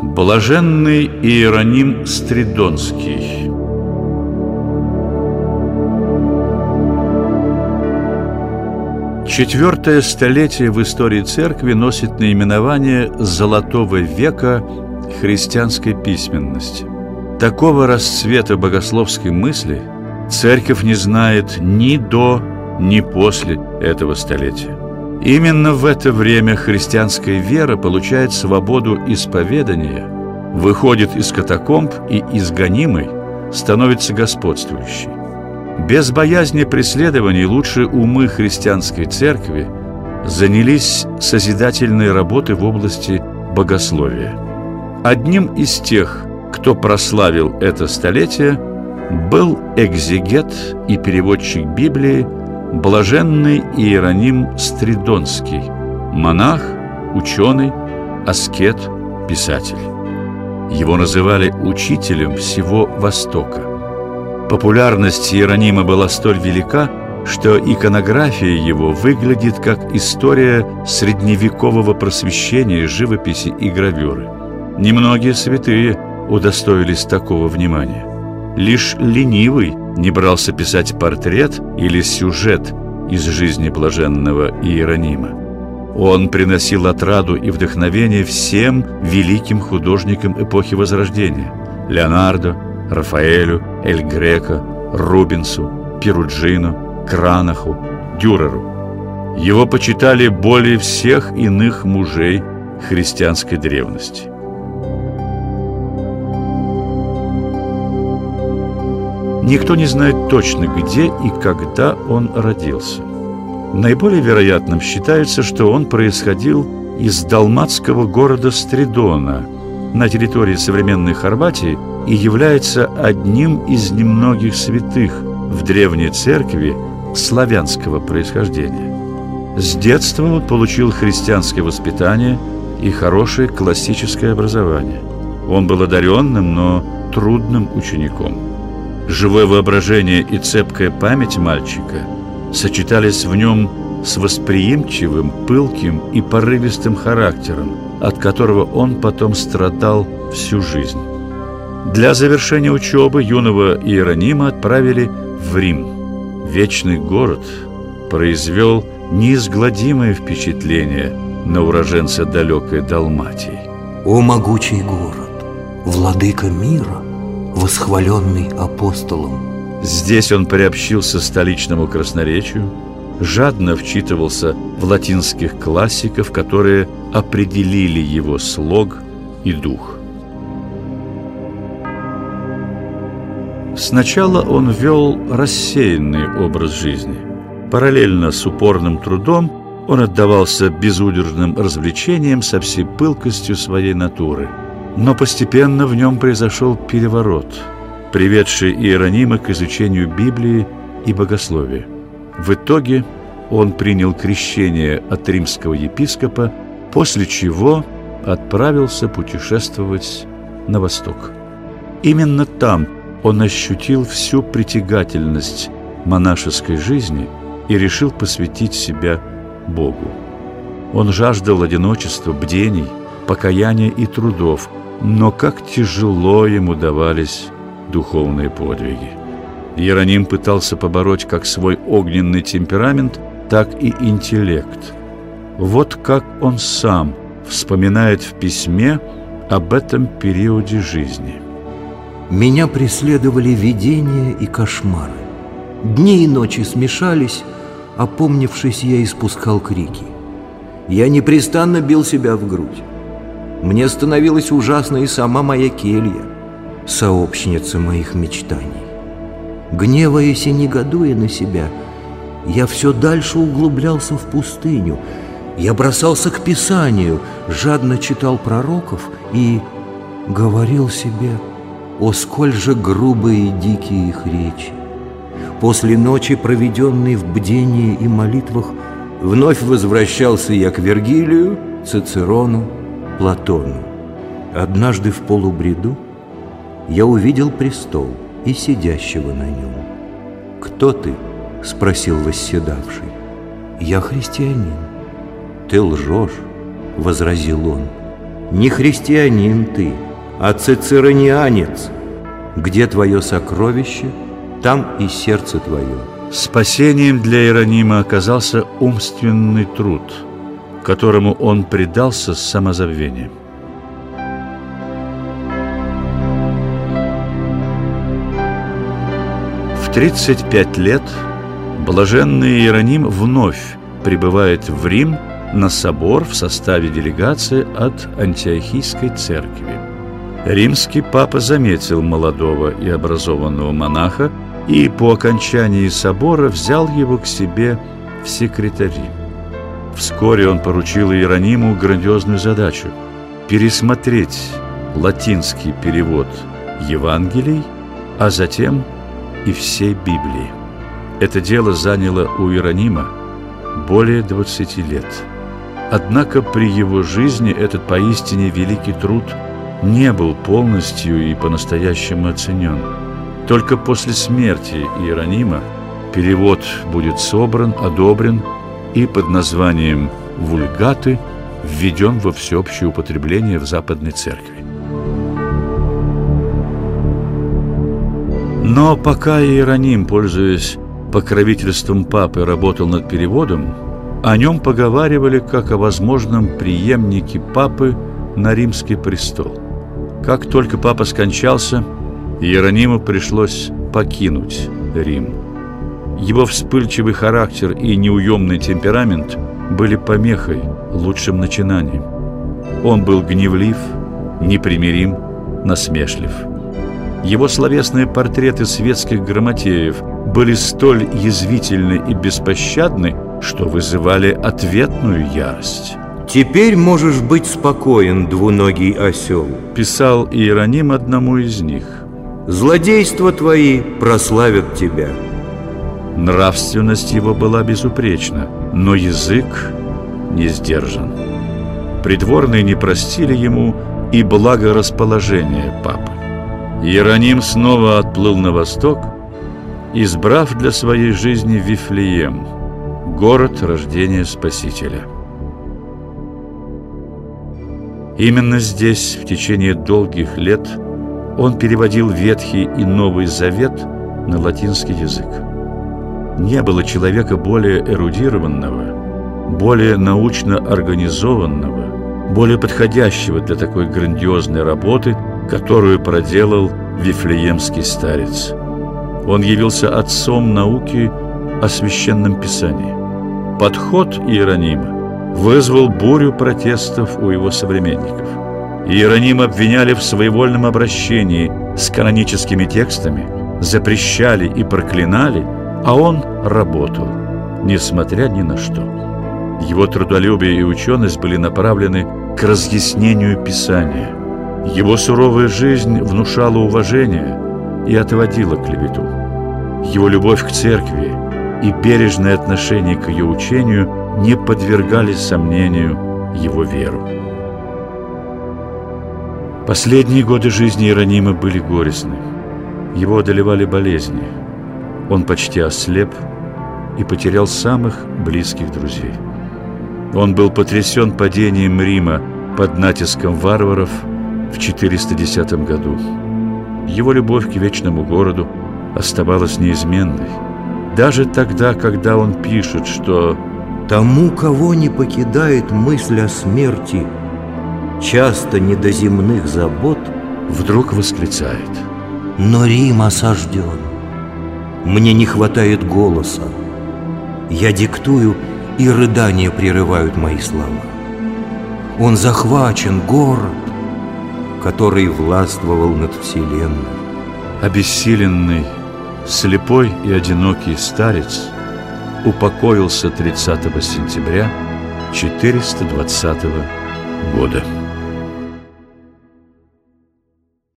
Блаженный Иероним Стридонский Четвертое столетие в истории церкви носит наименование «Золотого века христианской письменности». Такого расцвета богословской мысли церковь не знает ни до, ни после этого столетия. Именно в это время христианская вера получает свободу исповедания, выходит из катакомб и изгонимой становится господствующей. Без боязни преследований лучшие умы христианской церкви занялись созидательной работой в области богословия. Одним из тех, кто прославил это столетие, был экзегет и переводчик Библии блаженный Иероним Стридонский, монах, ученый, аскет, писатель. Его называли учителем всего Востока. Популярность Иеронима была столь велика, что иконография его выглядит как история средневекового просвещения, живописи и гравюры. Немногие святые удостоились такого внимания. Лишь ленивый не брался писать портрет или сюжет из жизни блаженного Иеронима. Он приносил отраду и вдохновение всем великим художникам эпохи Возрождения – Леонардо, Рафаэлю, Эль Греко, Рубинсу, Перуджину, Кранаху, Дюреру. Его почитали более всех иных мужей христианской древности. Никто не знает точно, где и когда он родился. Наиболее вероятным считается, что он происходил из далматского города Стридона на территории современной Хорватии и является одним из немногих святых в древней церкви славянского происхождения. С детства он получил христианское воспитание и хорошее классическое образование. Он был одаренным, но трудным учеником. Живое воображение и цепкая память мальчика сочетались в нем с восприимчивым, пылким и порывистым характером, от которого он потом страдал всю жизнь. Для завершения учебы юного Иеронима отправили в Рим. Вечный город произвел неизгладимое впечатление на уроженца далекой Далматии. О могучий город, владыка мира, восхваленный апостолом! Здесь он приобщился столичному красноречию, жадно вчитывался в латинских классиков, которые определили его слог и дух. Сначала он вел рассеянный образ жизни. Параллельно с упорным трудом он отдавался безудержным развлечениям со всей пылкостью своей натуры. Но постепенно в нем произошел переворот, приведший Иеронима к изучению Библии и богословия. В итоге он принял крещение от римского епископа, после чего отправился путешествовать на восток. Именно там он ощутил всю притягательность монашеской жизни и решил посвятить себя Богу. Он жаждал одиночества, бдений, покаяния и трудов, но как тяжело ему давались духовные подвиги. Иероним пытался побороть как свой огненный темперамент, так и интеллект. Вот как он сам вспоминает в письме об этом периоде жизни – меня преследовали видения и кошмары. Дни и ночи смешались, опомнившись, я испускал крики. Я непрестанно бил себя в грудь. Мне становилась ужасна и сама моя келья, сообщница моих мечтаний. Гневаясь и негодуя на себя, я все дальше углублялся в пустыню. Я бросался к Писанию, жадно читал пророков и говорил себе – о, сколь же грубые и дикие их речи! После ночи, проведенной в бдении и молитвах, вновь возвращался я к Вергилию, Цицерону, Платону. Однажды в полубреду я увидел престол и сидящего на нем. «Кто ты?» — спросил восседавший. «Я христианин». «Ты лжешь», — возразил он. Не христианин ты, а цицеронианец. Где твое сокровище, там и сердце твое. Спасением для Иеронима оказался умственный труд, которому он предался с самозабвением. В 35 лет блаженный Иероним вновь прибывает в Рим на собор в составе делегации от Антиохийской церкви. Римский папа заметил молодого и образованного монаха и по окончании собора взял его к себе в секретари. Вскоре он поручил Иерониму грандиозную задачу – пересмотреть латинский перевод Евангелий, а затем и всей Библии. Это дело заняло у Иеронима более 20 лет. Однако при его жизни этот поистине великий труд не был полностью и по-настоящему оценен. Только после смерти Иеронима перевод будет собран, одобрен и под названием «Вульгаты» введен во всеобщее употребление в Западной Церкви. Но пока Иероним, пользуясь покровительством папы, работал над переводом, о нем поговаривали как о возможном преемнике папы на римский престол. Как только папа скончался – Иерониму пришлось покинуть Рим. Его вспыльчивый характер и неуемный темперамент были помехой лучшим начинанием. Он был гневлив, непримирим, насмешлив. Его словесные портреты светских грамотеев были столь язвительны и беспощадны, что вызывали ответную ярость. «Теперь можешь быть спокоен, двуногий осел», – писал Иероним одному из них – Злодейства твои прославят тебя. Нравственность его была безупречна, но язык не сдержан. Придворные не простили ему и благорасположение папы. Иероним снова отплыл на восток, избрав для своей жизни Вифлеем, город рождения Спасителя. Именно здесь в течение долгих лет – он переводил Ветхий и Новый Завет на латинский язык. Не было человека более эрудированного, более научно организованного, более подходящего для такой грандиозной работы, которую проделал Вифлеемский старец. Он явился отцом науки о священном писании. Подход Иеронима вызвал бурю протестов у его современников – Иероним обвиняли в своевольном обращении с каноническими текстами, запрещали и проклинали, а он работал, несмотря ни на что. Его трудолюбие и ученость были направлены к разъяснению Писания. Его суровая жизнь внушала уважение и отводила клевету. Его любовь к церкви и бережное отношение к ее учению не подвергали сомнению его веру. Последние годы жизни Иеронима были горестны. Его одолевали болезни. Он почти ослеп и потерял самых близких друзей. Он был потрясен падением Рима под натиском варваров в 410 году. Его любовь к вечному городу оставалась неизменной. Даже тогда, когда он пишет, что «Тому, кого не покидает мысль о смерти, часто не до земных забот, вдруг восклицает. Но Рим осажден. Мне не хватает голоса. Я диктую, и рыдания прерывают мои слова. Он захвачен, город, который властвовал над вселенной. Обессиленный, слепой и одинокий старец упокоился 30 сентября 420 года.